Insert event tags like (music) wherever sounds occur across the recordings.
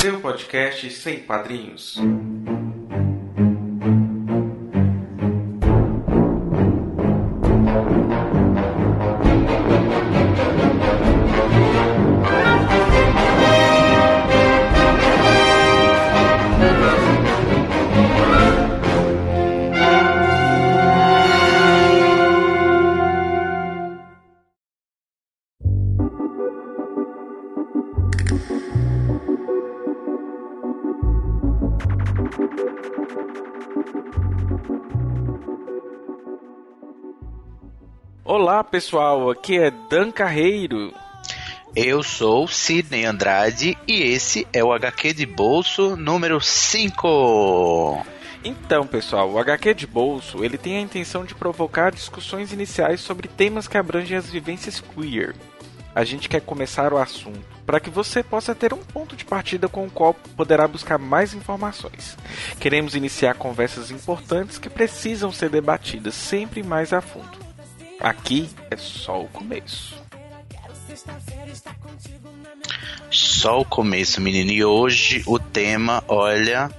Seu podcast sem padrinhos. Pessoal, aqui é Dan Carreiro. Eu sou Sidney Andrade e esse é o HQ de bolso número 5. Então, pessoal, o HQ de bolso, ele tem a intenção de provocar discussões iniciais sobre temas que abrangem as vivências queer. A gente quer começar o assunto para que você possa ter um ponto de partida com o qual poderá buscar mais informações. Queremos iniciar conversas importantes que precisam ser debatidas sempre mais a fundo. Aqui é só o começo. Só o começo, menino. E hoje o tema, olha,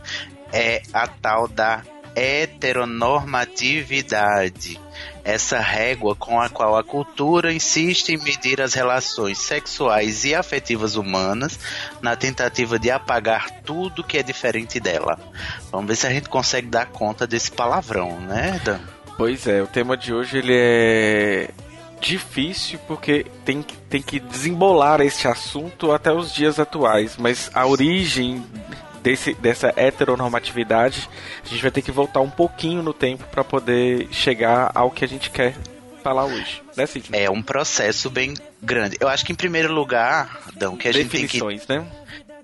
é a tal da heteronormatividade. Essa régua com a qual a cultura insiste em medir as relações sexuais e afetivas humanas na tentativa de apagar tudo que é diferente dela. Vamos ver se a gente consegue dar conta desse palavrão, né, Dan? Pois é, o tema de hoje ele é difícil porque tem, tem que desembolar este assunto até os dias atuais, mas a origem desse, dessa heteronormatividade, a gente vai ter que voltar um pouquinho no tempo para poder chegar ao que a gente quer falar hoje, né, Sidney? É um processo bem grande. Eu acho que em primeiro lugar, Dão, que a gente tem que né?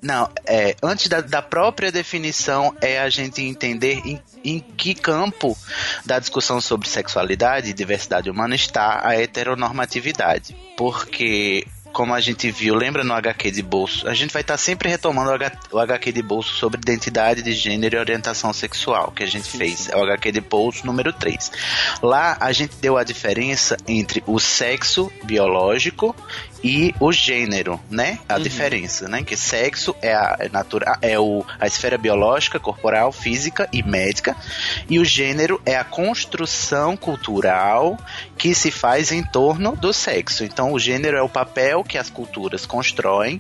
Não, é, antes da, da, própria definição é a gente entender em, em, que campo da discussão sobre sexualidade e diversidade humana está a heteronormatividade. Porque como a gente viu, lembra no HQ de bolso, a gente vai estar tá sempre retomando o HQ de bolso sobre identidade de gênero e orientação sexual, que a gente sim, fez. Sim. É o HQ de bolso número 3. Lá a gente deu a diferença entre o sexo biológico e o gênero, né? A uhum. diferença, né? Que sexo é a é natura, é o, a esfera biológica, corporal, física e médica, e o gênero é a construção cultural que se faz em torno do sexo. Então, o gênero é o papel que as culturas constroem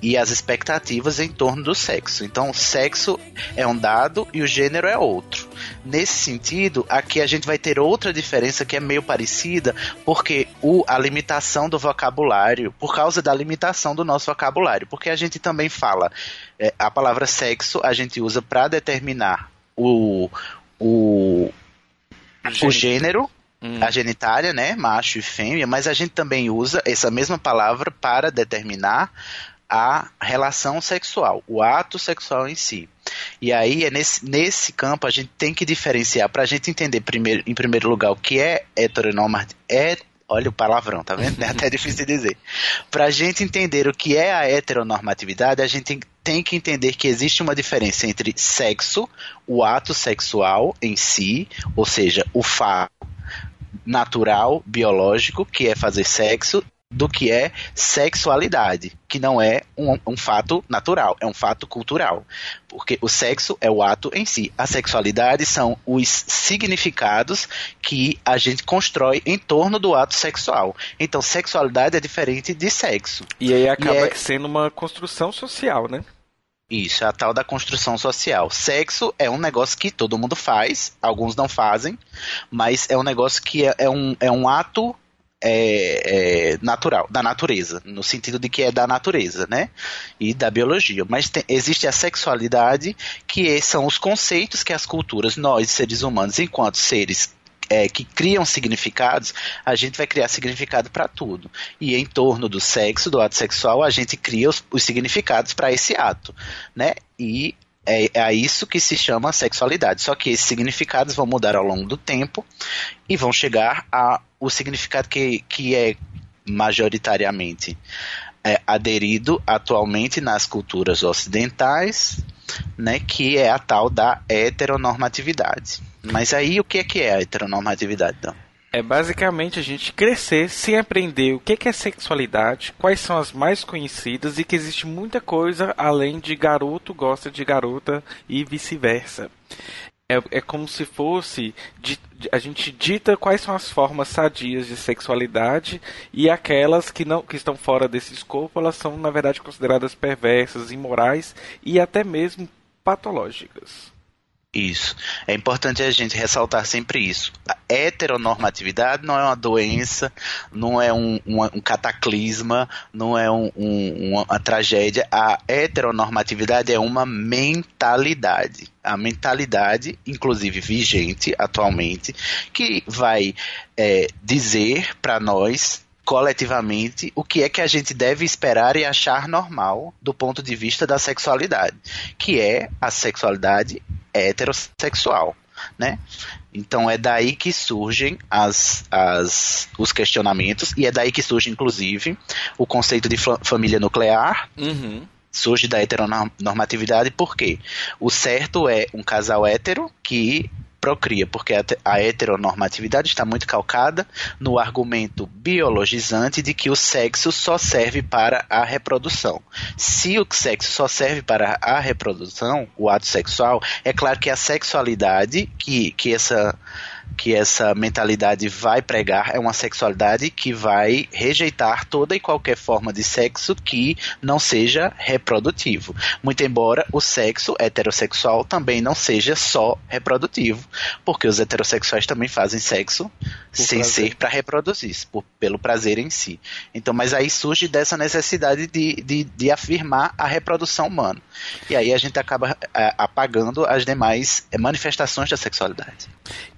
e as expectativas em torno do sexo. Então, o sexo é um dado e o gênero é outro. Nesse sentido, aqui a gente vai ter outra diferença que é meio parecida, porque o, a limitação do vocabulário, por causa da limitação do nosso vocabulário, porque a gente também fala é, a palavra sexo, a gente usa para determinar o, o, o gênero Hum. a genitália, né, macho e fêmea, mas a gente também usa essa mesma palavra para determinar a relação sexual, o ato sexual em si. E aí é nesse, nesse campo a gente tem que diferenciar para a gente entender primeiro, em primeiro lugar o que é heteronormatividade. É, olha o palavrão, tá vendo? É até (laughs) difícil de dizer. Para a gente entender o que é a heteronormatividade, a gente tem, tem que entender que existe uma diferença entre sexo, o ato sexual em si, ou seja, o fato natural, biológico, que é fazer sexo, do que é sexualidade, que não é um, um, fato natural, é um fato cultural. Porque o sexo é o ato em si. A sexualidade são os significados que a gente constrói em torno do ato sexual. Então, sexualidade é diferente de sexo. E aí acaba e é... sendo uma construção social, né? Isso, é a tal da construção social. Sexo é um negócio que todo mundo faz, alguns não fazem, mas é um negócio que é, é um, é um ato é, é, natural, da natureza, no sentido de que é da natureza, né? E da biologia. Mas tem, existe a sexualidade, que são os conceitos que as culturas, nós, seres humanos, enquanto seres é, que criam significados, a gente vai criar significado para tudo. E em torno do sexo, do ato sexual, a gente cria os, os significados para esse ato, né? E é, é isso que se chama sexualidade. Só que esses significados vão mudar ao longo do tempo e vão chegar a o significado que, que é majoritariamente é, aderido atualmente nas culturas ocidentais, né, que é a tal da heteronormatividade. Mas aí o que é que é a heteronormatividade, então? É basicamente a gente crescer sem aprender o que é sexualidade, quais são as mais conhecidas e que existe muita coisa além de garoto gosta de garota e vice-versa. É, é como se fosse a gente dita quais são as formas sadias de sexualidade e aquelas que não que estão fora desse escopo elas são na verdade consideradas perversas, imorais e até mesmo patológicas. Isso. É importante a gente ressaltar sempre isso. A heteronormatividade não é uma doença, não é um, um, um cataclisma, não é um, uma tragédia. A heteronormatividade é uma mentalidade. A mentalidade, inclusive vigente atualmente, que vai é, dizer para nós coletivamente o que é que a gente deve esperar e achar normal do ponto de vista da sexualidade, que é a sexualidade heterossexual, né? Então é daí que surgem as, as, os questionamentos e é daí que surge, inclusive, o conceito de família nuclear. Uhum. Surge da heteronormatividade porque o certo é um casal hétero que procria, porque a heteronormatividade está muito calcada no argumento biologizante de que o sexo só serve para a reprodução. Se o sexo só serve para a reprodução, o ato sexual, é claro que a sexualidade que, que essa que essa mentalidade vai pregar é uma sexualidade que vai rejeitar toda e qualquer forma de sexo que não seja reprodutivo. Muito embora o sexo heterossexual também não seja só reprodutivo, porque os heterossexuais também fazem sexo por sem prazer. ser para reproduzir, por, pelo prazer em si. Então, mas aí surge dessa necessidade de, de, de afirmar a reprodução humana. E aí a gente acaba é, apagando as demais manifestações da sexualidade.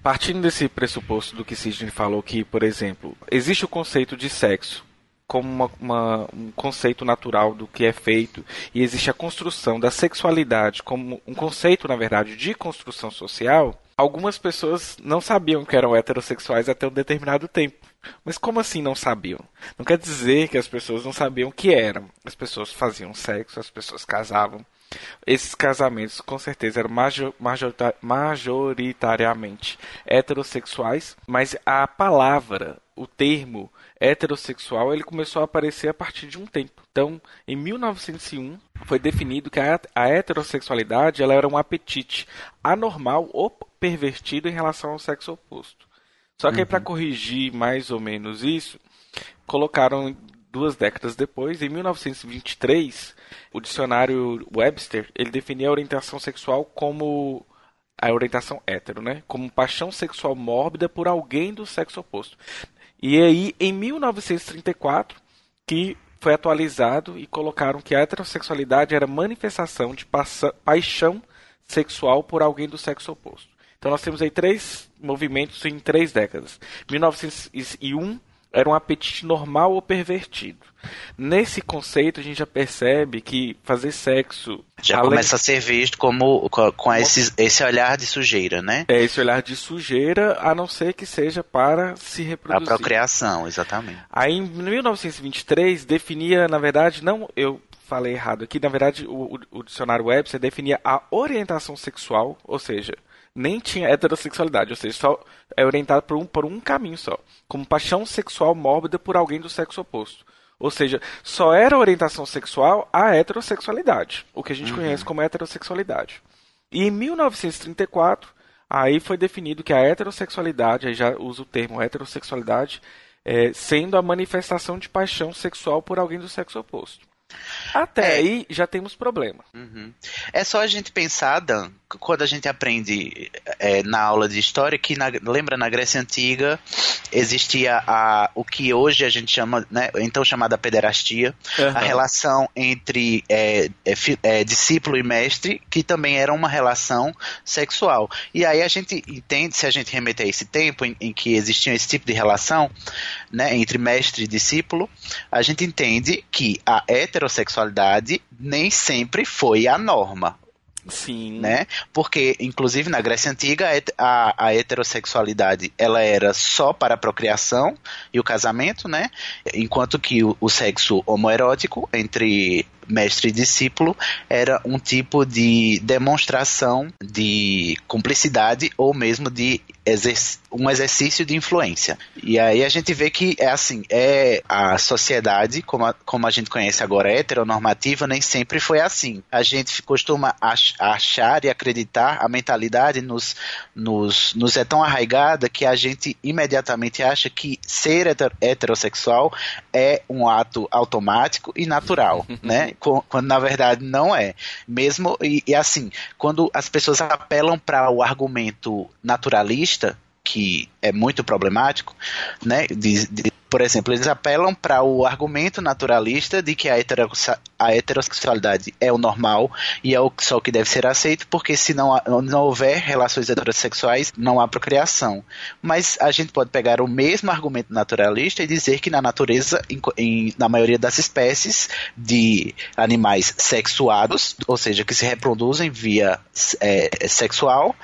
Partindo desse pressuposto do que Sidney falou, que, por exemplo, existe o conceito de sexo como uma, uma, um conceito natural do que é feito e existe a construção da sexualidade como um conceito, na verdade, de construção social, algumas pessoas não sabiam que eram heterossexuais até um determinado tempo. Mas como assim não sabiam? Não quer dizer que as pessoas não sabiam o que eram. As pessoas faziam sexo, as pessoas casavam, esses casamentos com certeza eram majoritariamente heterossexuais, mas a palavra, o termo heterossexual, ele começou a aparecer a partir de um tempo. Então, em 1901, foi definido que a, a heterossexualidade ela era um apetite anormal ou pervertido em relação ao sexo oposto. Só que uhum. para corrigir mais ou menos isso, colocaram duas décadas depois, em 1923, o dicionário Webster ele definia a orientação sexual como a orientação hétero, né? Como paixão sexual mórbida por alguém do sexo oposto. E aí, em 1934, que foi atualizado e colocaram que a heterossexualidade era manifestação de paixão sexual por alguém do sexo oposto. Então nós temos aí três movimentos em três décadas. 1901 era um apetite normal ou pervertido. Nesse conceito, a gente já percebe que fazer sexo. Já além... começa a ser visto como com, com esse, esse olhar de sujeira, né? É, esse olhar de sujeira, a não ser que seja para se reproduzir. A procriação, exatamente. Aí, em 1923, definia, na verdade, não. Eu falei errado aqui, na verdade, o, o, o dicionário Webster definia a orientação sexual, ou seja, nem tinha heterossexualidade, ou seja, só é orientado por um, por um caminho só, como paixão sexual mórbida por alguém do sexo oposto. Ou seja, só era orientação sexual a heterossexualidade, o que a gente uhum. conhece como heterossexualidade. E em 1934, aí foi definido que a heterossexualidade, aí já usa o termo heterossexualidade, é, sendo a manifestação de paixão sexual por alguém do sexo oposto. Até é. aí já temos problema. Uhum. É só a gente pensar, Dan, quando a gente aprende é, na aula de história que, na, lembra, na Grécia Antiga existia a, o que hoje a gente chama, né, então chamada pederastia, uhum. a relação entre é, é, é, discípulo e mestre, que também era uma relação sexual. E aí a gente entende, se a gente remeter a esse tempo em, em que existia esse tipo de relação né, entre mestre e discípulo, a gente entende que a heterossexualidade nem sempre foi a norma. Sim. Né? Porque, inclusive, na Grécia Antiga, a, a heterossexualidade ela era só para a procriação e o casamento, né? Enquanto que o, o sexo homoerótico entre mestre e discípulo era um tipo de demonstração de cumplicidade ou mesmo de exerc um exercício de influência. E aí a gente vê que é assim, é a sociedade, como a, como a gente conhece agora, heteronormativa, nem sempre foi assim. A gente costuma ach achar e acreditar, a mentalidade nos, nos, nos é tão arraigada que a gente imediatamente acha que ser heterossexual é um ato automático e natural, (laughs) né? Quando na verdade não é. Mesmo e, e assim, quando as pessoas apelam para o argumento naturalista, que é muito problemático, né? De, de, por exemplo, eles apelam para o argumento naturalista de que a, a heterossexualidade é o normal e é o, só o que deve ser aceito, porque se não, não houver relações heterossexuais, não há procriação. Mas a gente pode pegar o mesmo argumento naturalista e dizer que na natureza, em, em, na maioria das espécies de animais sexuados, ou seja, que se reproduzem via é, sexual,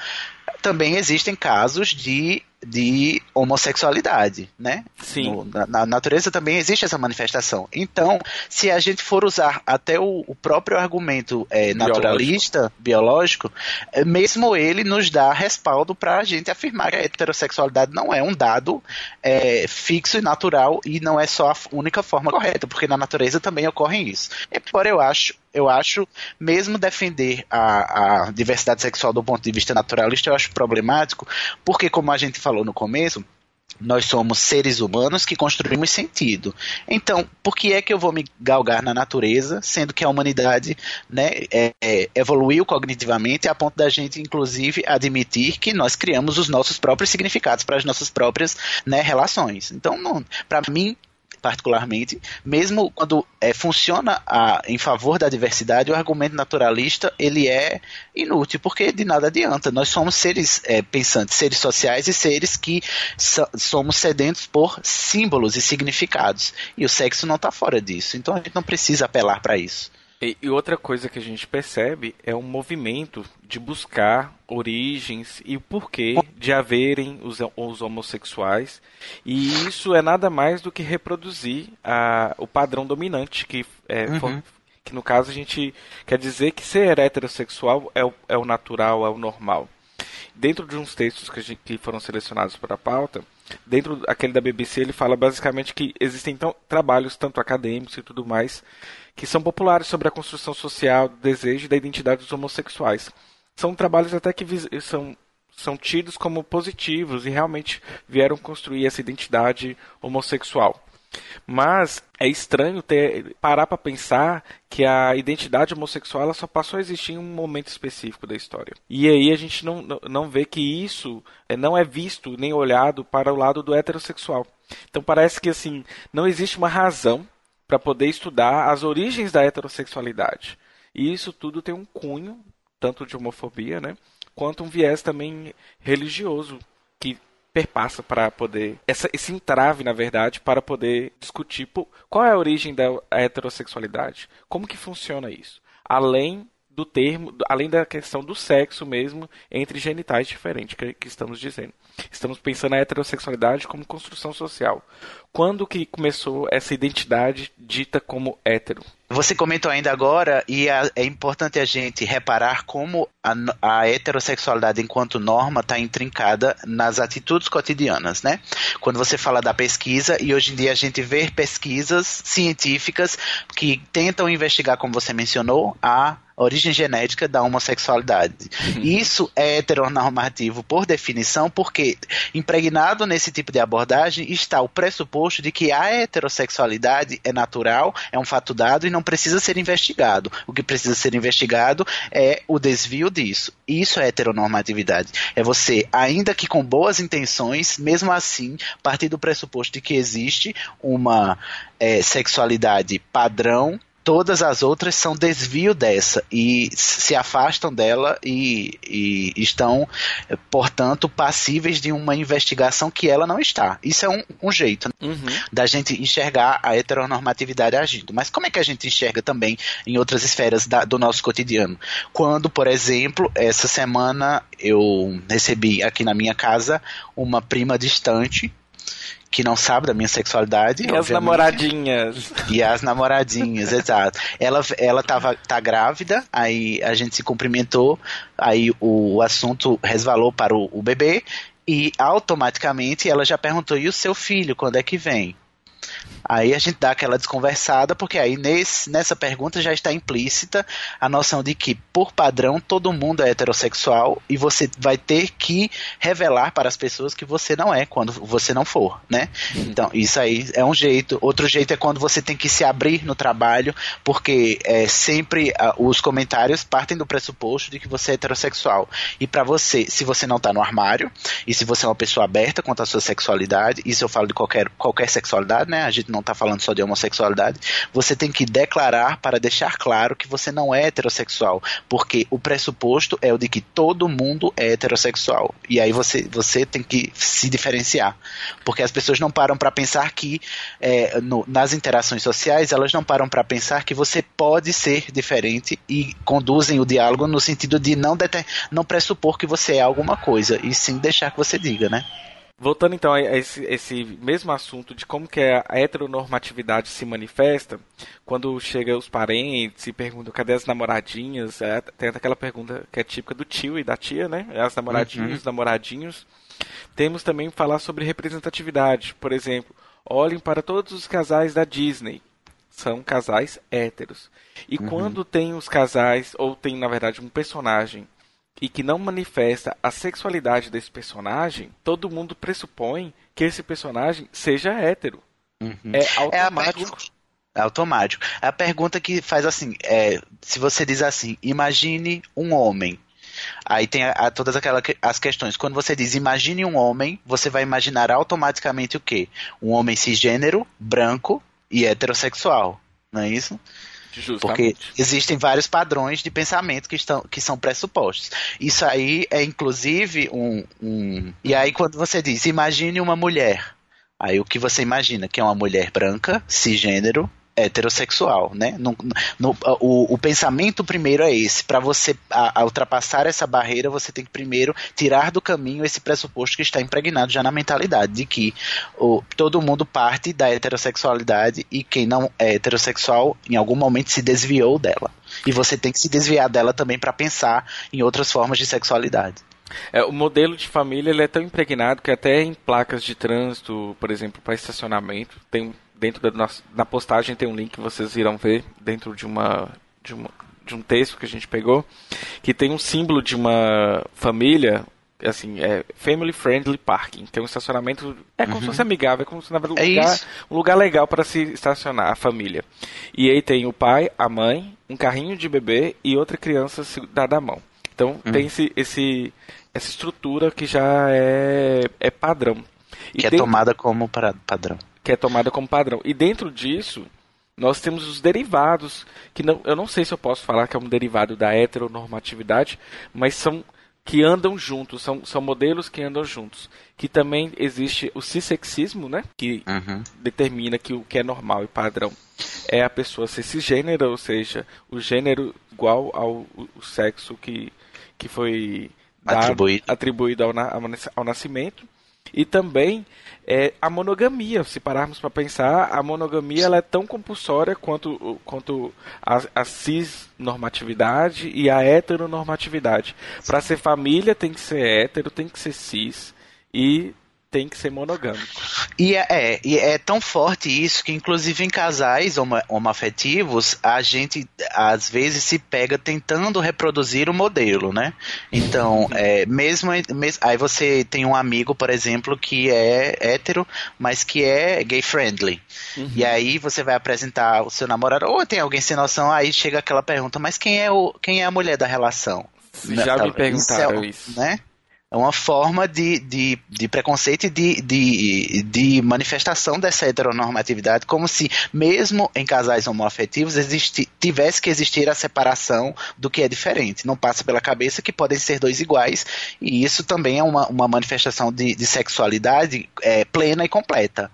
também existem casos de de homossexualidade, né? Sim. No, na, na, natureza também existe essa manifestação. Então, se a gente for usar até o, o próprio argumento é, naturalista, biológico, é, mesmo ele nos dá respaldo para a gente afirmar que a heterossexualidade não é um dado é, fixo e natural e não é só a única forma correta, porque na natureza também ocorre isso. Embora eu acho eu acho, mesmo defender a, a diversidade sexual do ponto de vista naturalista, eu acho problemático, porque como a gente falou no começo, nós somos seres humanos que construímos sentido. Então, por que é que eu vou me galgar na natureza, sendo que a humanidade né, é, é, evoluiu cognitivamente a ponto da gente, inclusive, admitir que nós criamos os nossos próprios significados para as nossas próprias né, relações? Então, para mim, particularmente, mesmo quando é, funciona a, em favor da diversidade, o argumento naturalista ele é inútil, porque de nada adianta. Nós somos seres é, pensantes, seres sociais e seres que so, somos sedentos por símbolos e significados. E o sexo não está fora disso. Então a gente não precisa apelar para isso. E, e, outra coisa que a gente percebe é um movimento de buscar origens e o porquê de haverem os, os homossexuais. E isso é nada mais do que reproduzir a, o padrão dominante, que, é, uhum. for, que no caso a gente quer dizer que ser heterossexual é o, é o natural, é o normal. Dentro de uns textos que, gente, que foram selecionados para a pauta, dentro aquele da BBC, ele fala basicamente que existem então, trabalhos, tanto acadêmicos e tudo mais, que são populares sobre a construção social, do desejo e da identidade dos homossexuais. São trabalhos até que são, são tidos como positivos e realmente vieram construir essa identidade homossexual. Mas é estranho ter parar para pensar que a identidade homossexual só passou a existir em um momento específico da história. E aí a gente não, não vê que isso é, não é visto nem olhado para o lado do heterossexual. Então parece que assim não existe uma razão para poder estudar as origens da heterossexualidade. E isso tudo tem um cunho, tanto de homofobia, né, quanto um viés também religioso que perpassa para poder essa, esse entrave, na verdade, para poder discutir qual é a origem da heterossexualidade, como que funciona isso, além do termo, além da questão do sexo mesmo entre genitais diferentes que, que estamos dizendo. Estamos pensando na heterossexualidade como construção social. Quando que começou essa identidade dita como hétero? Você comentou ainda agora, e é, é importante a gente reparar como a, a heterossexualidade enquanto norma está intrincada nas atitudes cotidianas, né? Quando você fala da pesquisa, e hoje em dia a gente vê pesquisas científicas que tentam investigar, como você mencionou, a origem genética da homossexualidade. Uhum. Isso é heteronormativo por definição, porque impregnado nesse tipo de abordagem está o pressuposto de que a heterossexualidade é natural, é um fato dado e não precisa ser investigado. O que precisa ser investigado é o desvio disso. Isso é heteronormatividade. É você, ainda que com boas intenções, mesmo assim, partir do pressuposto de que existe uma é, sexualidade padrão todas as outras são desvio dessa e se afastam dela e, e, estão, portanto, passíveis de uma investigação que ela não está. Isso é um, um jeito uhum. da gente enxergar a heteronormatividade agindo. Mas como é que a gente enxerga também em outras esferas da, do nosso cotidiano? Quando, por exemplo, essa semana eu recebi aqui na minha casa uma prima distante que não sabe da minha sexualidade. E as namoradinhas. E as namoradinhas, (laughs) exato. Ela, ela tava, tá grávida, aí a gente se cumprimentou, aí o, o assunto resvalou para o, o bebê, e automaticamente ela já perguntou: e o seu filho, quando é que vem? Aí a gente dá aquela desconversada, porque aí nesse, nessa pergunta já está implícita a noção de que, por padrão, todo mundo é heterossexual e você vai ter que revelar para as pessoas que você não é quando você não for, né? Então, isso aí é um jeito. Outro jeito é quando você tem que se abrir no trabalho, porque é, sempre uh, os comentários partem do pressuposto de que você é heterossexual. E para você, se você não está no armário, e se você é uma pessoa aberta quanto à sua sexualidade, isso eu falo de qualquer, qualquer sexualidade, né? A gente não está falando só de homossexualidade, você tem que declarar para deixar claro que você não é heterossexual, porque o pressuposto é o de que todo mundo é heterossexual. E aí você, você tem que se diferenciar, porque as pessoas não param para pensar que é, no, nas interações sociais elas não param para pensar que você pode ser diferente e conduzem o diálogo no sentido de não, não pressupor que você é alguma coisa e sim deixar que você diga, né? Voltando então a esse, esse, mesmo assunto de como que a heteronormatividade se manifesta, quando chega os parentes e perguntam cadê as namoradinhas, é, tem aquela pergunta que é típica do tio e da tia, né? As namoradinhas, uhum. os namoradinhos. Temos também falar sobre representatividade. Por exemplo, olhem para todos os casais da Disney. São casais héteros. E uhum. quando tem os casais, ou tem na verdade um personagem e que não manifesta a sexualidade desse personagem, todo mundo pressupõe que esse personagem seja hétero. Uhum. É automático. É, é automático. É a pergunta que faz assim: é, se você diz assim, imagine um homem. Aí tem a, a, todas aquelas as questões. Quando você diz imagine um homem, você vai imaginar automaticamente o quê? Um homem cisgênero, branco e heterossexual. Não é isso? Justamente. Porque existem vários padrões de pensamento que, estão, que são pressupostos. Isso aí é inclusive um, um. E aí, quando você diz, imagine uma mulher. Aí o que você imagina? Que é uma mulher branca, cisgênero, heterossexual, né? No, no, o, o, pensamento primeiro é esse. Para você a, a ultrapassar essa barreira, você tem que primeiro tirar do caminho esse pressuposto que está impregnado já na mentalidade de que o, todo mundo parte da heterossexualidade e quem não é heterossexual em algum momento se desviou dela. E você tem que se desviar dela também para pensar em outras formas de sexualidade. É, o modelo de família ele é tão impregnado que até em placas de trânsito, por exemplo, para estacionamento, tem dentro da nossa, na postagem tem um link que vocês irão ver dentro de uma, de uma de um texto que a gente pegou que tem um símbolo de uma família assim, é family friendly parking. Tem um estacionamento, é como uhum. se fosse amigável, é como se na verdade um, é lugar, um lugar legal para se estacionar, a família. E aí tem o pai, a mãe, um carrinho de bebê e outra criança dada a mão. Então uhum. tem esse, esse, essa estrutura que já é, é padrão. E que é tomada como padrão que é tomada como padrão. E dentro disso, nós temos os derivados, que não, eu não sei se eu posso falar que é um derivado da heteronormatividade, mas são que andam juntos, são, são modelos que andam juntos. Que também existe o cissexismo, né? Que uhum. determina que o que é normal e padrão é a pessoa ser cisgênera, ou seja, o gênero igual ao sexo que, que foi dado, atribuído, atribuído ao, ao nascimento. E também é a monogamia. Se pararmos para pensar, a monogamia ela é tão compulsória quanto, quanto a, a cis-normatividade e a heteronormatividade. Para ser família tem que ser hétero, tem que ser cis e tem que ser monogâmico. E é, é, e é tão forte isso que, inclusive, em casais homo, homoafetivos, a gente às vezes se pega tentando reproduzir o modelo, né? Então, é, mesmo, mesmo. Aí você tem um amigo, por exemplo, que é hétero, mas que é gay friendly. Uhum. E aí você vai apresentar o seu namorado, ou tem alguém sem noção, aí chega aquela pergunta, mas quem é, o, quem é a mulher da relação? Já me perguntaram isso. isso. Né? É uma forma de, de, de preconceito e de, de, de manifestação dessa heteronormatividade, como se, mesmo em casais homoafetivos, existi, tivesse que existir a separação do que é diferente. Não passa pela cabeça que podem ser dois iguais, e isso também é uma, uma manifestação de, de sexualidade é, plena e completa.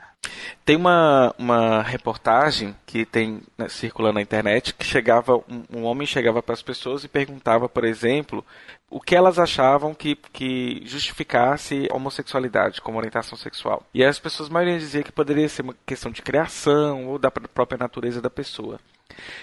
Tem uma, uma reportagem que tem né, circulando na internet que chegava um, um homem chegava para as pessoas e perguntava, por exemplo, o que elas achavam que, que justificasse a homossexualidade como orientação sexual. E as pessoas, a maioria dizia que poderia ser uma questão de criação ou da própria natureza da pessoa.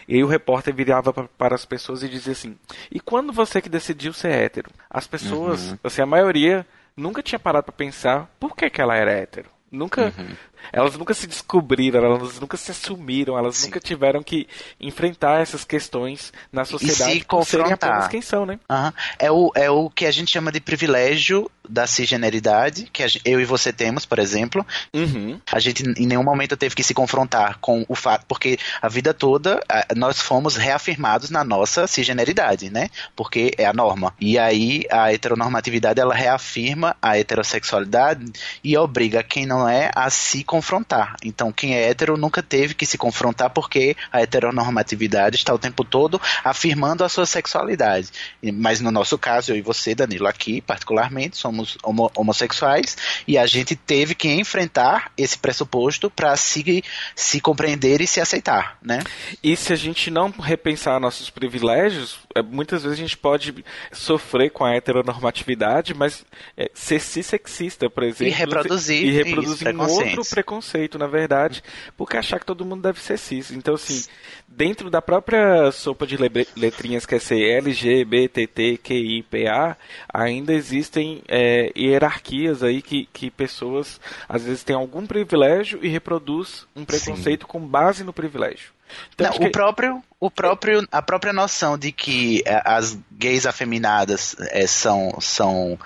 E aí o repórter virava para as pessoas e dizia assim: "E quando você que decidiu ser hétero?" As pessoas, uhum. assim, a maioria nunca tinha parado para pensar por que, que ela era hétero. Nunca, uhum. Elas nunca se descobriram, elas nunca se assumiram, elas Sim. nunca tiveram que enfrentar essas questões na sociedade e se confrontar. quem são, né? Uhum. É, o, é o que a gente chama de privilégio da cisgeneridade, que gente, eu e você temos, por exemplo. Uhum. A gente em nenhum momento teve que se confrontar com o fato, porque a vida toda nós fomos reafirmados na nossa cisgeneridade, né? Porque é a norma. E aí a heteronormatividade ela reafirma a heterossexualidade e obriga quem não não é a se confrontar. Então, quem é hétero nunca teve que se confrontar porque a heteronormatividade está o tempo todo afirmando a sua sexualidade. Mas no nosso caso, eu e você, Danilo, aqui particularmente, somos homo homossexuais e a gente teve que enfrentar esse pressuposto para se, se compreender e se aceitar, né? E se a gente não repensar nossos privilégios, é, muitas vezes a gente pode sofrer com a heteronormatividade, mas é, ser cis-sexista, por exemplo. E reproduzir. E reproduzir um outro preconceito, na verdade, porque achar que todo mundo deve ser cis. Então, assim, dentro da própria sopa de letrinhas que é ser LGBTQIPA, ainda existem é, hierarquias aí que, que pessoas às vezes têm algum privilégio e reproduz um preconceito Sim. com base no privilégio. Então, Não, o próprio, o próprio, a própria noção de que é, as gays afeminadas é, são, são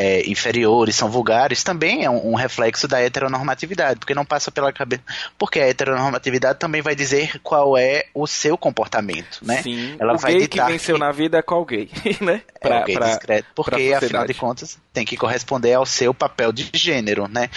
é, inferiores, são vulgares, também é um, um, reflexo da heteronormatividade, porque não passa pela cabeça. Porque a heteronormatividade também vai dizer qual é o seu comportamento, né? Sim, Ela o vai gay que venceu que... (laughs) na vida é qual gay, (laughs) né? Pra, é o gay pra, discreto, porque afinal de contas tem que corresponder ao seu papel de gênero, né?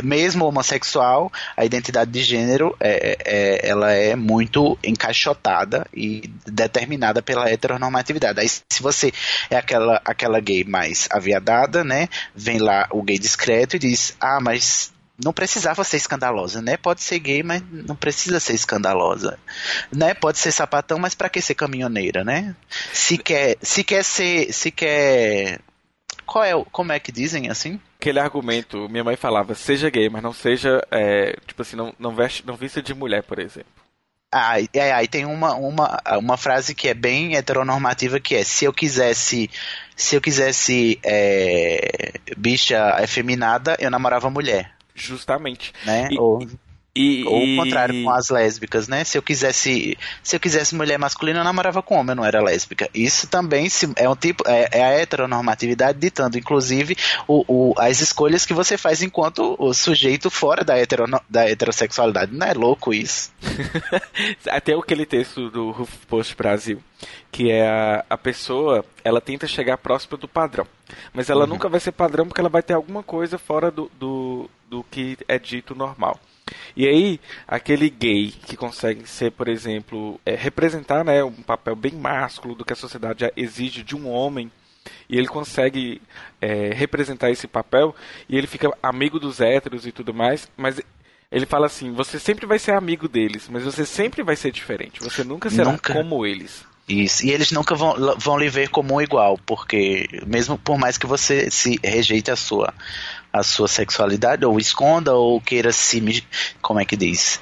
Mesmo homossexual, a identidade de gênero é, é, ela é muito encaixotada e determinada pela heteronormatividade. Aí se você é aquela, aquela gay mais aviadada, né? Vem lá o gay discreto e diz: Ah, mas não precisava ser escandalosa, né? Pode ser gay, mas não precisa ser escandalosa, né? Pode ser sapatão, mas para que ser caminhoneira, né? Se quer, se quer ser, se quer qual é, como é que dizem assim? Aquele argumento, minha mãe falava, seja gay, mas não seja, é, tipo assim, não, não, veste, não vista de mulher, por exemplo. Ah, é, aí tem uma, uma, uma frase que é bem heteronormativa que é se eu quisesse se eu quisesse é, bicha efeminada, eu namorava mulher. Justamente. Né? E, Ou... E, Ou o contrário com as lésbicas, né? Se eu quisesse, se eu quisesse mulher masculina, eu namorava com homem, eu não era lésbica. Isso também é um tipo, é, é a heteronormatividade ditando, inclusive, o, o, as escolhas que você faz enquanto o sujeito fora da, hetero, da heterossexualidade. Não é louco isso? (laughs) Até aquele texto do Ruf Post Brasil, que é a, a pessoa, ela tenta chegar próximo do padrão, mas ela uhum. nunca vai ser padrão porque ela vai ter alguma coisa fora do, do, do que é dito normal. E aí, aquele gay que consegue ser, por exemplo, é, representar né, um papel bem másculo do que a sociedade exige de um homem, e ele consegue é, representar esse papel, e ele fica amigo dos héteros e tudo mais, mas ele fala assim: você sempre vai ser amigo deles, mas você sempre vai ser diferente, você nunca será nunca. como eles. Isso. E eles nunca vão, vão lhe ver como um igual, porque mesmo por mais que você se rejeite a sua a sua sexualidade ou esconda ou queira se como é que diz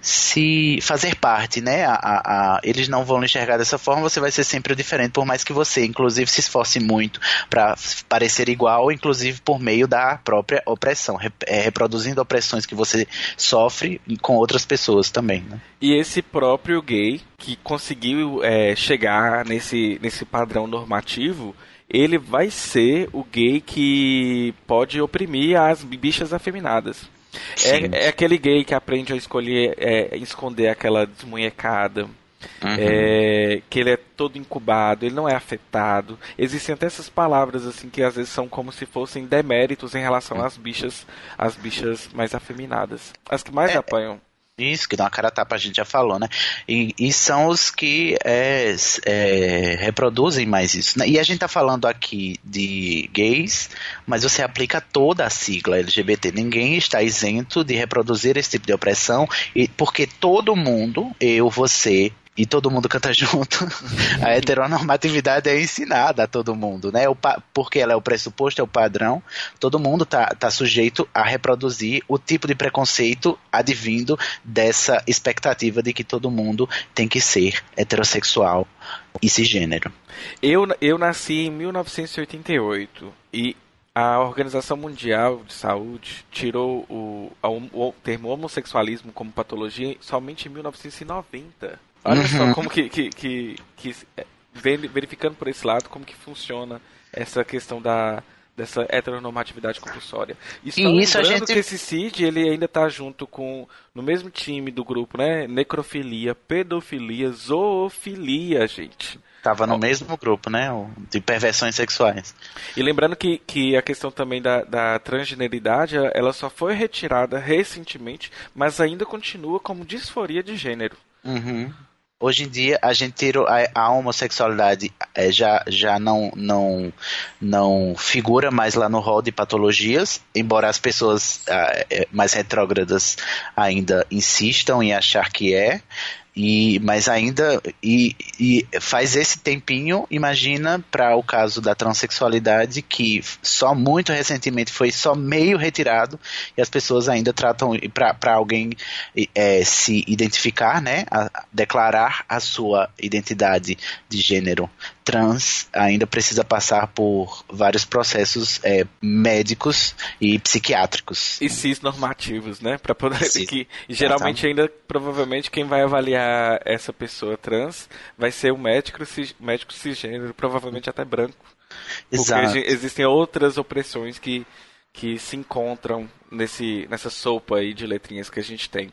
se fazer parte, né? A, a, a, eles não vão enxergar dessa forma, você vai ser sempre diferente, por mais que você, inclusive, se esforce muito para parecer igual, inclusive por meio da própria opressão, é, reproduzindo opressões que você sofre com outras pessoas também, né? E esse próprio gay que conseguiu é, chegar nesse, nesse padrão normativo, ele vai ser o gay que pode oprimir as bichas afeminadas. É, é, aquele gay que aprende a escolher, é, esconder aquela desmunhecada. Uhum. É, que ele é todo incubado, ele não é afetado. Existem até essas palavras assim que às vezes são como se fossem deméritos em relação às bichas, às bichas mais afeminadas, as que mais é, apanham. Isso, que dá uma cara tapa, a gente já falou, né? E, e são os que é, é, reproduzem mais isso. Né? E a gente tá falando aqui de gays, mas você aplica toda a sigla LGBT. Ninguém está isento de reproduzir esse tipo de opressão, e, porque todo mundo, eu, você, e todo mundo canta (laughs) junto, a heteronormatividade é ensinada a todo mundo, né? O porque ela é o pressuposto, é o padrão, todo mundo tá, tá sujeito a reproduzir o tipo de preconceito advindo dessa expectativa de que todo mundo tem que ser heterossexual e cisgênero. Eu, eu nasci em 1988 e a Organização Mundial de Saúde tirou o, o, o termo homossexualismo como patologia somente em 1990. Olha uhum. só como que, que, que, que, é, verificando por esse lado como que funciona essa questão da dessa heteronormatividade compulsória. E só e isso a gente... que esse CID ele ainda está junto com no mesmo time do grupo, né? Necrofilia, pedofilia, zoofilia, gente. Tava no mesmo grupo, né? De perversões sexuais. E lembrando que, que a questão também da, da transgeneridade, ela só foi retirada recentemente, mas ainda continua como disforia de gênero. Uhum. Hoje em dia a gente a, a homossexualidade é, já, já não, não, não figura mais lá no rol de patologias, embora as pessoas é, mais retrógradas ainda insistam em achar que é. E, mas ainda e, e faz esse tempinho, imagina para o caso da transexualidade que só muito recentemente foi só meio retirado e as pessoas ainda tratam para alguém é, se identificar, né, a, declarar a sua identidade de gênero trans ainda precisa passar por vários processos é, médicos e psiquiátricos. E cis normativos, né? Para poder cis. que geralmente ainda provavelmente quem vai avaliar essa pessoa trans vai ser o médico cis, médico cisgênero, provavelmente até branco. Exato. Porque existem outras opressões que que se encontram nesse, nessa sopa aí de letrinhas que a gente tem.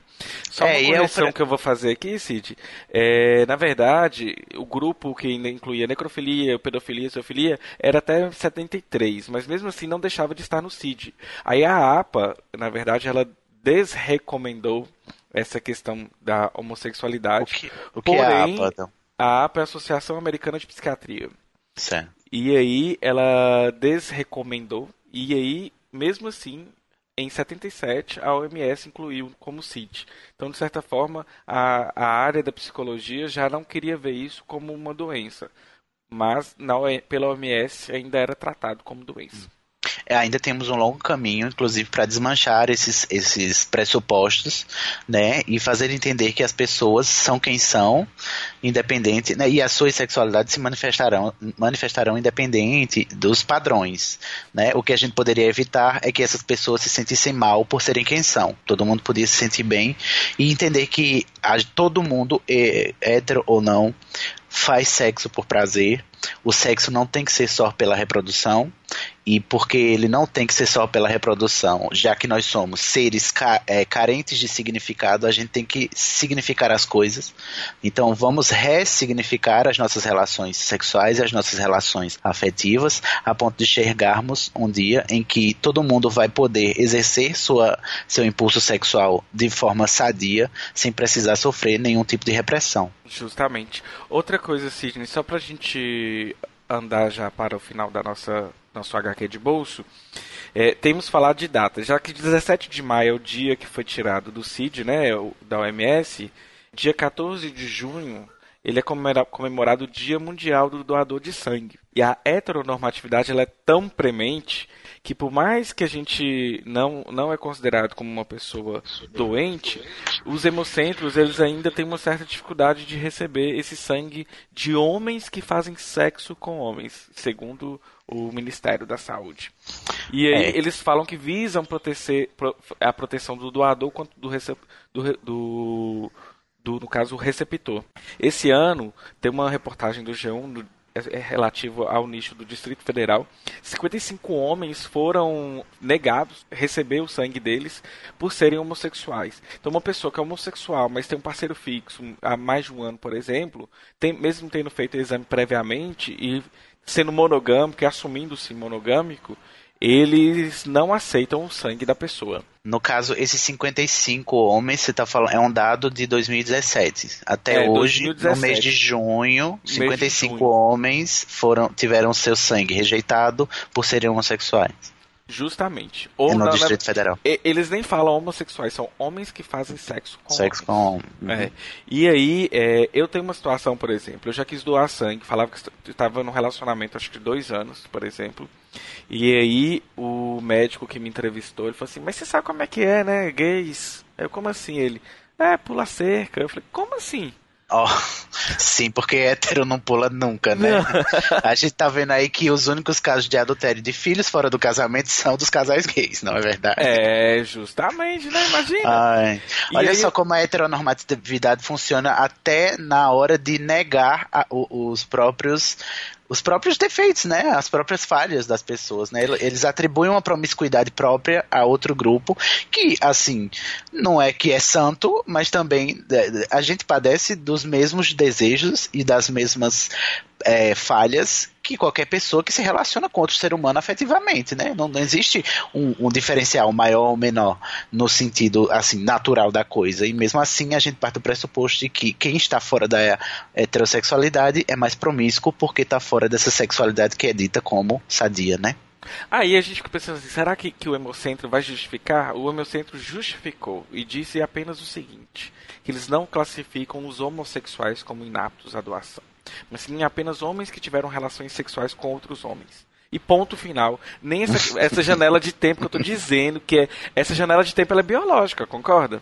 Só é, uma correção eu... que eu vou fazer aqui, Cid. É, na verdade, o grupo que ainda incluía necrofilia, pedofilia, zoofilia, era até 73, mas mesmo assim não deixava de estar no CID. Aí a APA, na verdade, ela desrecomendou essa questão da homossexualidade. O que, o que porém, é a APA, então? A APA é a Associação Americana de Psiquiatria. Certo. E aí ela desrecomendou, e aí mesmo assim, em 77, a OMS incluiu como CID. Então, de certa forma, a, a área da psicologia já não queria ver isso como uma doença. Mas na, pela OMS ainda era tratado como doença. Ainda temos um longo caminho, inclusive, para desmanchar esses, esses pressupostos, né, e fazer entender que as pessoas são quem são, independente, né, e as suas sexualidades se manifestarão, manifestarão independente dos padrões, né. O que a gente poderia evitar é que essas pessoas se sentissem mal por serem quem são. Todo mundo podia se sentir bem e entender que a, todo mundo, é, hétero ou não, faz sexo por prazer. O sexo não tem que ser só pela reprodução e porque ele não tem que ser só pela reprodução, já que nós somos seres ca é, carentes de significado, a gente tem que significar as coisas. Então vamos ressignificar as nossas relações sexuais e as nossas relações afetivas, a ponto de enxergarmos um dia em que todo mundo vai poder exercer sua, seu impulso sexual de forma sadia, sem precisar sofrer nenhum tipo de repressão. Justamente. Outra coisa, Sidney, só pra gente andar já para o final da nossa nosso HQ de bolso, é, temos falado de data. Já que 17 de maio é o dia que foi tirado do CID, né, da OMS, dia 14 de junho ele é comemorado o Dia Mundial do Doador de Sangue. E a heteronormatividade ela é tão premente que por mais que a gente não, não é considerado como uma pessoa doente, os hemocentros eles ainda têm uma certa dificuldade de receber esse sangue de homens que fazem sexo com homens, segundo o Ministério da Saúde. E aí é. eles falam que visam proteger a proteção do doador quanto do, do, do, do, no caso, o receptor. Esse ano tem uma reportagem do G1 é, é relativo ao nicho do Distrito Federal. 55 homens foram negados receber o sangue deles por serem homossexuais. Então, uma pessoa que é homossexual, mas tem um parceiro fixo há mais de um ano, por exemplo, tem, mesmo tendo feito o exame previamente e sendo monogâmico e assumindo-se monogâmico, eles não aceitam o sangue da pessoa. No caso, esses 55 homens, você está falando, é um dado de 2017. Até é, hoje, 2017. no mês de junho, 55 de junho. homens foram tiveram seu sangue rejeitado por serem homossexuais. Justamente. Ou é no na, Distrito Federal. Eles nem falam homossexuais, são homens que fazem sexo com Sexo homens. com uhum. é. E aí, é, eu tenho uma situação, por exemplo, eu já quis doar sangue, falava que estava num relacionamento, acho que de dois anos, por exemplo. E aí, o médico que me entrevistou, ele falou assim, mas você sabe como é que é, né, gays? Eu, como assim? Ele, é, pula cerca. Eu falei, como assim? Oh, (laughs) sim, porque hétero não pula nunca, né? A gente tá vendo aí que os únicos casos de adultério de filhos fora do casamento são dos casais gays, não é verdade? É, justamente, né? Imagina. Ai. Olha aí... só como a heteronormatividade funciona até na hora de negar a, os próprios os próprios defeitos, né? As próprias falhas das pessoas, né? Eles atribuem uma promiscuidade própria a outro grupo que, assim, não é que é santo, mas também é, a gente padece dos mesmos desejos e das mesmas é, falhas que qualquer pessoa que se relaciona com outro ser humano afetivamente, né? Não, não existe um, um, diferencial maior ou menor no sentido assim natural da coisa. E mesmo assim a gente parte do pressuposto de que quem está fora da heterossexualidade é mais promíscuo porque está fora dessa sexualidade que é dita como sadia, né? Aí a gente fica pensando assim, será que, que o Hemocentro vai justificar? O Hemocentro justificou e disse apenas o seguinte, que eles não classificam os homossexuais como inaptos à doação mas sim apenas homens que tiveram relações sexuais com outros homens. E ponto final. Nem essa, (laughs) essa janela de tempo que eu estou dizendo, que é. Essa janela de tempo é biológica, concorda?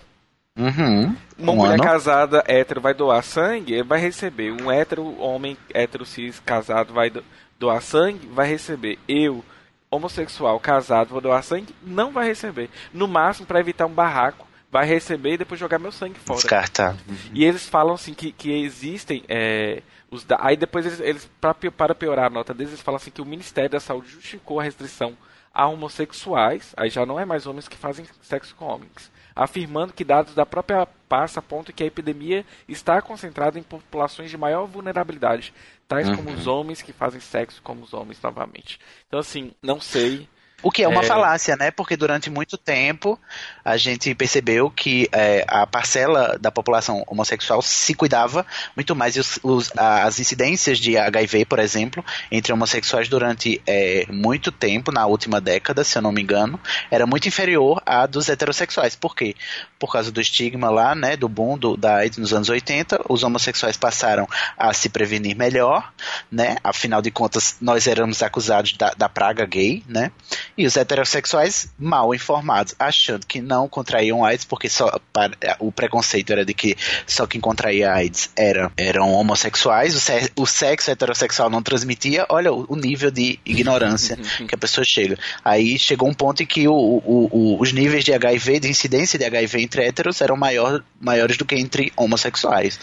Uhum. Uma um mulher ano. casada hétero vai doar sangue, vai receber. Um hétero, homem hétero cis casado vai doar sangue, vai receber. Eu, homossexual casado, vou doar sangue, não vai receber. No máximo, para evitar um barraco, vai receber e depois jogar meu sangue fora. Descartar. Uhum. E eles falam assim que, que existem. É, os da... Aí depois eles, eles para piorar a nota deles, eles falam assim que o Ministério da Saúde justificou a restrição a homossexuais, aí já não é mais homens que fazem sexo com homens, afirmando que dados da própria pasta apontam que a epidemia está concentrada em populações de maior vulnerabilidade, tais uhum. como os homens que fazem sexo como os homens novamente. Então assim, não sei o que é uma é... falácia, né? Porque durante muito tempo a gente percebeu que é, a parcela da população homossexual se cuidava muito mais. E os, os, as incidências de HIV, por exemplo, entre homossexuais durante é, muito tempo, na última década, se eu não me engano, era muito inferior à dos heterossexuais. Por quê? Por causa do estigma lá, né? Do boom do, da AIDS nos anos 80, os homossexuais passaram a se prevenir melhor, né? Afinal de contas, nós éramos acusados da, da praga gay, né? E os heterossexuais mal informados, achando que não contraíam AIDS, porque só para, o preconceito era de que só quem contraía AIDS era, eram homossexuais, o, se, o sexo heterossexual não transmitia. Olha o, o nível de ignorância (laughs) que a pessoa chega. Aí chegou um ponto em que o, o, os níveis de HIV, de incidência de HIV entre héteros, eram maior, maiores do que entre homossexuais.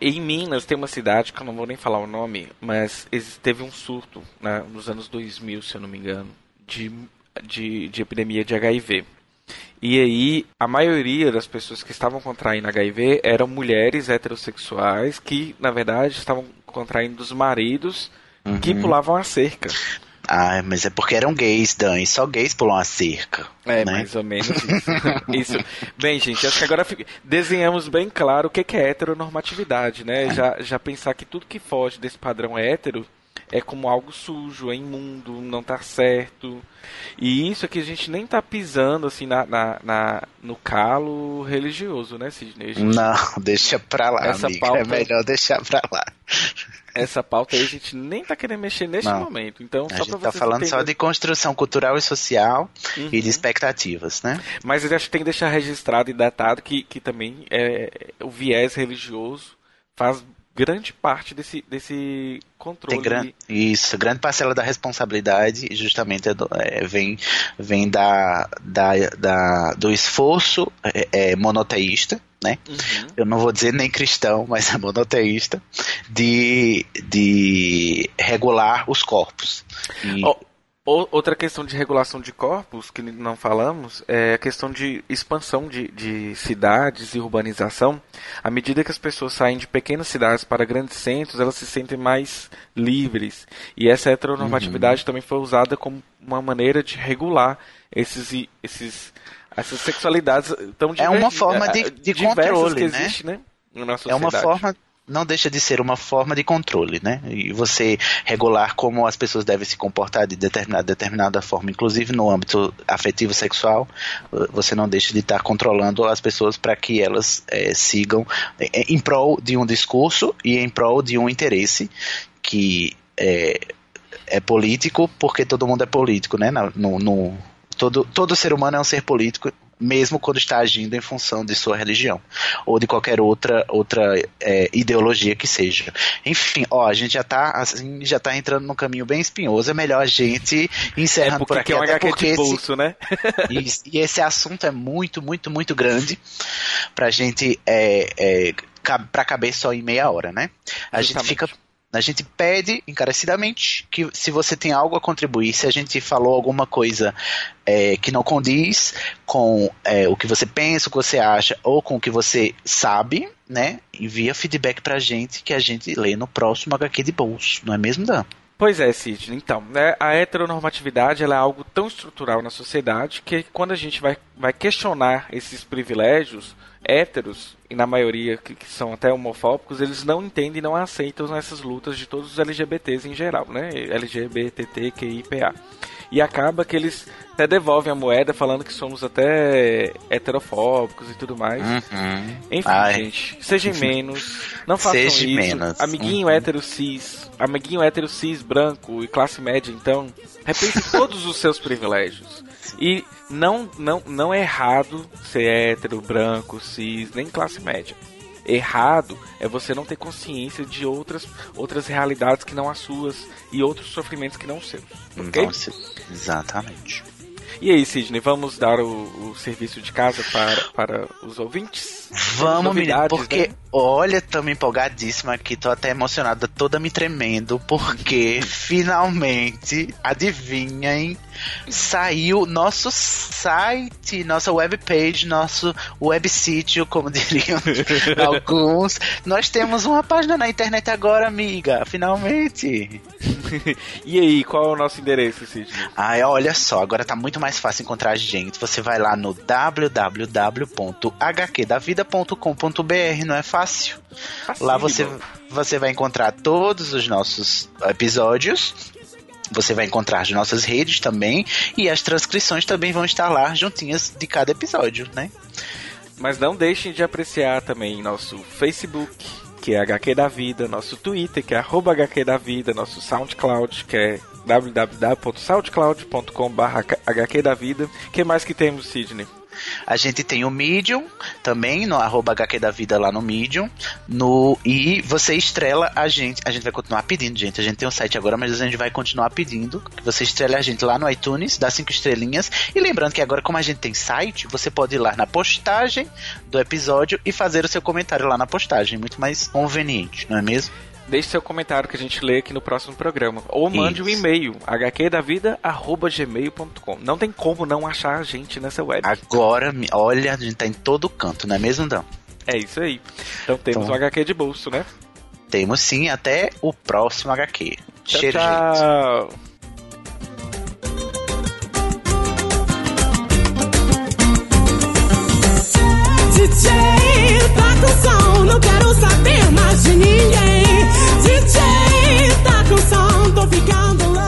Em Minas tem uma cidade que eu não vou nem falar o nome, mas teve um surto né, nos anos 2000, se eu não me engano, de, de, de epidemia de HIV. E aí, a maioria das pessoas que estavam contraindo HIV eram mulheres heterossexuais que, na verdade, estavam contraindo dos maridos uhum. que pulavam a cerca. Ah, mas é porque eram gays, Dan, e só gays pulam a cerca. É, né? mais ou menos isso. (laughs) isso. Bem, gente, acho que agora desenhamos bem claro o que é heteronormatividade, né? É. Já, já pensar que tudo que foge desse padrão hétero é como algo sujo, é imundo, não tá certo. E isso aqui a gente nem tá pisando assim na, na, na no calo religioso, né, Sidney? Gente... Não, (laughs) deixa pra lá, Essa amiga. É pauta... É melhor deixar pra lá. essa pauta aí a gente nem tá querendo mexer neste Não. momento. Então, A só gente tá falando só entenderem. de construção cultural e social Uhum. e de expectativas, né? Mas eu acho que tem que deixar registrado e datado que, que também é, o viés religioso faz grande parte desse, desse controle. Tem gran... Isso, grande parcela da responsabilidade justamente é do- é, vem, vem da, da, da- do esforço é, é, monoteísta, né? Uhum. Eu não vou dizer nem cristão, (laughs) mas é monoteísta, de, de regular os corpos. E- Ó, o- outra questão de regulação de corpos que não falamos é a questão de expansão de, de cidades e urbanização. À medida que as pessoas saem de pequenas cidades para grandes centros, elas se sentem mais livres. E essa heteronormatividade também foi usada como uma maneira de regular esses, esses, essas sexualidades tão É uma forma eh, de- de diversas controle, que né? existe, né? na nossa É uma forma, não deixa de ser uma forma de controle, né? E você regular como as pessoas devem se comportar de determinada, determinada forma, inclusive no âmbito afetivo sexual, você não deixa de estar controlando as pessoas para que elas eh, sigam eh, em prol de um discurso e em prol de um interesse que é, é político, porque todo mundo é político, né? No, no- todo, todo ser humano é um ser político, mesmo quando está agindo em função de sua religião ou de qualquer outra outra é, ideologia que seja. Enfim, ó, a gente já tá assim, já tá entrando num caminho bem espinhoso, é melhor a gente É encerrando por porque aqui, é até porque de esse, bolso, né? (laughs) e, e esse assunto é muito, muito, muito grande pra gente é, é, pra caber só em meia hora, né? A gente Justamente. fica a gente pede encarecidamente que se você tem algo a contribuir, se a gente falou alguma coisa é, que não condiz com é, o que você pensa, o que você acha, ou com o que você sabe, né? Envia feedback pra gente que a gente lê no próximo HQ de bolso, não é mesmo, Dan? Pois é, Sidney. Então, né, a heteronormatividade é algo tão estrutural na sociedade que quando a gente vai, vai questionar esses privilégios héteros, e na maioria que, que são até homofóbicos, eles não entendem e não aceitam essas lutas de todos os LGBTs em geral, né? LGBTQIPA. E acaba que eles até devolvem a moeda falando que somos até heterofóbicos e tudo mais. Enfim, Ai. gente, sejam (laughs) menos, não façam Seja isso. menos. Amiguinho Uhum. hétero cis, amiguinho hétero cis branco e classe média, então, repense todos os seus privilégios. E não, não, não é errado ser hétero, branco, cis, nem classe média. Errado é você não ter consciência de outras, outras realidades que não as suas e outros sofrimentos que não os seus. ok? Então, se- exatamente. E aí, Sidney, vamos dar o, o serviço de casa para, para os ouvintes? Vamos, menino, Novidades, porque, né? olha, me empolgadíssima aqui, tô até emocionada, toda me tremendo, porque (laughs) finalmente, adivinhem, saiu nosso site, nossa webpage, nosso websítio, como (laughs) diriam alguns. Nós temos uma página na internet agora, amiga, finalmente. (laughs) E aí, qual é o nosso endereço, Sidney? Ai, olha só, agora tá muito mais fácil encontrar a gente. Você vai lá no www.hqdavida.com.br, não é fácil? Lá você, você vai encontrar todos os nossos episódios. Você vai encontrar as nossas redes também. E as transcrições também vão estar lá juntinhas de cada episódio, né? Mas não deixem de apreciar também nosso Facebook, que é HQ da Vida, nosso Twitter, que é arroba HQ da Vida, nosso SoundCloud, que é www.soundcloud.com.br HQ da Vida. O que mais que temos, Sidney? A gente tem o Medium também, no arroba HQ da Vida lá no Medium. No, e você estrela a gente. A gente vai continuar pedindo, gente. A gente tem um site agora, mas a gente vai continuar pedindo que você estrele a gente lá no iTunes, dá cinco estrelinhas. E lembrando que agora, como a gente tem site, você pode ir lá na postagem do episódio e fazer o seu comentário lá na postagem. Muito mais conveniente, não é mesmo? deixe seu comentário que a gente lê aqui no próximo programa. Ou mande Isso. um e-mail, hqdavida.gmail.com. Não tem como não achar a gente nessa web. Agora, olha, a gente tá em todo canto, não é mesmo, Dão? É isso aí. Então temos então, um HQ de bolso, né? Temos sim, até o próximo HQ. Tchau, Cheiro, tchau. Gente. DJ, toca o som, não quero saber mais de ninguém. DJ tá cansado, tô ficando louco.